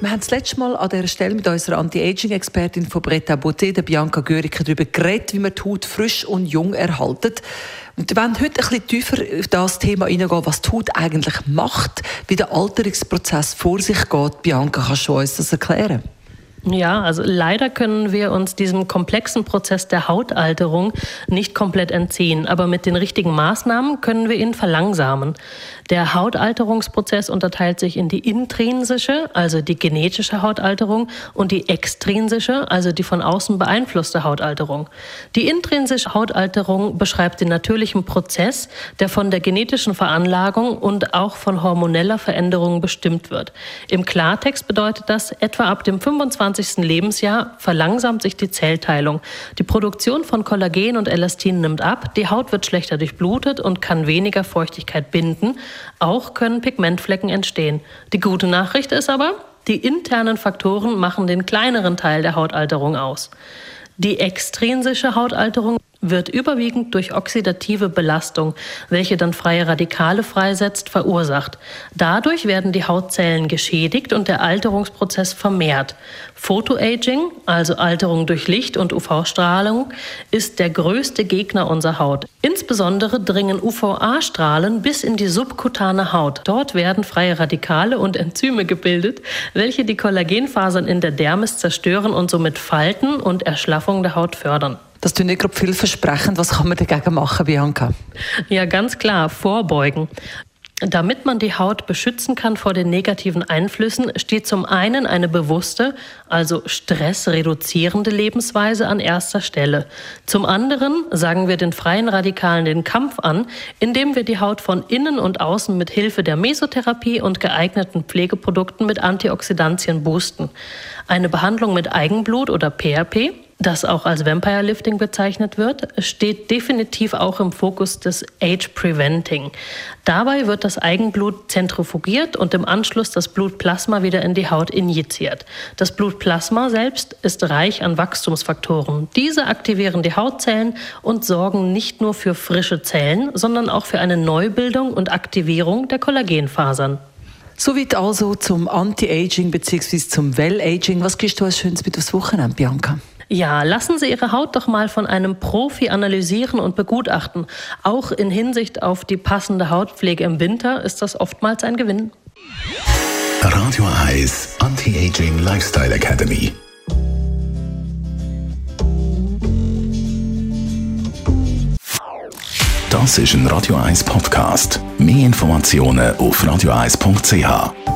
wir haben das letzte Mal an dieser Stelle mit unserer Anti-Aging-Expertin von Bretta Beauté, der Bianca Göriker, darüber geredet, wie man die Haut frisch und jung erhaltet. Und wir wollen heute ein bisschen tiefer auf das Thema hineingehen, was die Haut eigentlich macht, wie der Alterungsprozess vor sich geht. Bianca, kannst du uns das erklären? Ja, also leider können wir uns diesem komplexen Prozess der Hautalterung nicht komplett entziehen, aber mit den richtigen Maßnahmen können wir ihn verlangsamen. Der Hautalterungsprozess unterteilt sich in die intrinsische, also die genetische Hautalterung, und die extrinsische, also die von außen beeinflusste Hautalterung. Die intrinsische Hautalterung beschreibt den natürlichen Prozess, der von der genetischen Veranlagung und auch von hormoneller Veränderung bestimmt wird. Im Klartext bedeutet das, etwa ab dem 25 20. Lebensjahr verlangsamt sich die Zellteilung. Die Produktion von Kollagen und Elastin nimmt ab, die Haut wird schlechter durchblutet und kann weniger Feuchtigkeit binden. Auch können Pigmentflecken entstehen. Die gute Nachricht ist aber, die internen Faktoren machen den kleineren Teil der Hautalterung aus. Die extrinsische Hautalterung wird überwiegend durch oxidative Belastung, welche dann freie Radikale freisetzt, verursacht. Dadurch werden die Hautzellen geschädigt und der Alterungsprozess vermehrt. Photoaging, also Alterung durch Licht und UV-Strahlung, ist der größte Gegner unserer Haut. Insbesondere dringen UVA-Strahlen bis in die subkutane Haut. Dort werden freie Radikale und Enzyme gebildet, welche die Kollagenfasern in der Dermis zerstören und somit Falten und Erschlaffung der Haut fördern. Das tut nicht gerade vielversprechend. Was kann man dagegen machen, Bianca? Ja, ganz klar, vorbeugen. Damit man die Haut beschützen kann vor den negativen Einflüssen, steht zum einen eine bewusste, also stressreduzierende Lebensweise an erster Stelle. Zum anderen sagen wir den freien Radikalen den Kampf an, indem wir die Haut von innen und außen mit Hilfe der Mesotherapie und geeigneten Pflegeprodukten mit Antioxidantien boosten. Eine Behandlung mit Eigenblut oder PRP das auch als Vampire Lifting bezeichnet wird, steht definitiv auch im Fokus des Age Preventing. Dabei wird das Eigenblut zentrifugiert und im Anschluss das Blutplasma wieder in die Haut injiziert. Das Blutplasma selbst ist reich an Wachstumsfaktoren. Diese aktivieren die Hautzellen und sorgen nicht nur für frische Zellen, sondern auch für eine Neubildung und Aktivierung der Kollagenfasern. Soweit also zum Anti-Aging bzw. zum Well-Aging. Was gibst du als Schönes mit aufs Wochenende, Bianca? Ja, lassen Sie Ihre Haut doch mal von einem Profi analysieren und begutachten. Auch in Hinsicht auf die passende Hautpflege im Winter ist das oftmals ein Gewinn. Radio Eyes Anti-Aging Lifestyle Academy. Das ist ein Radio 1 Podcast. Mehr Informationen auf radio1.ch.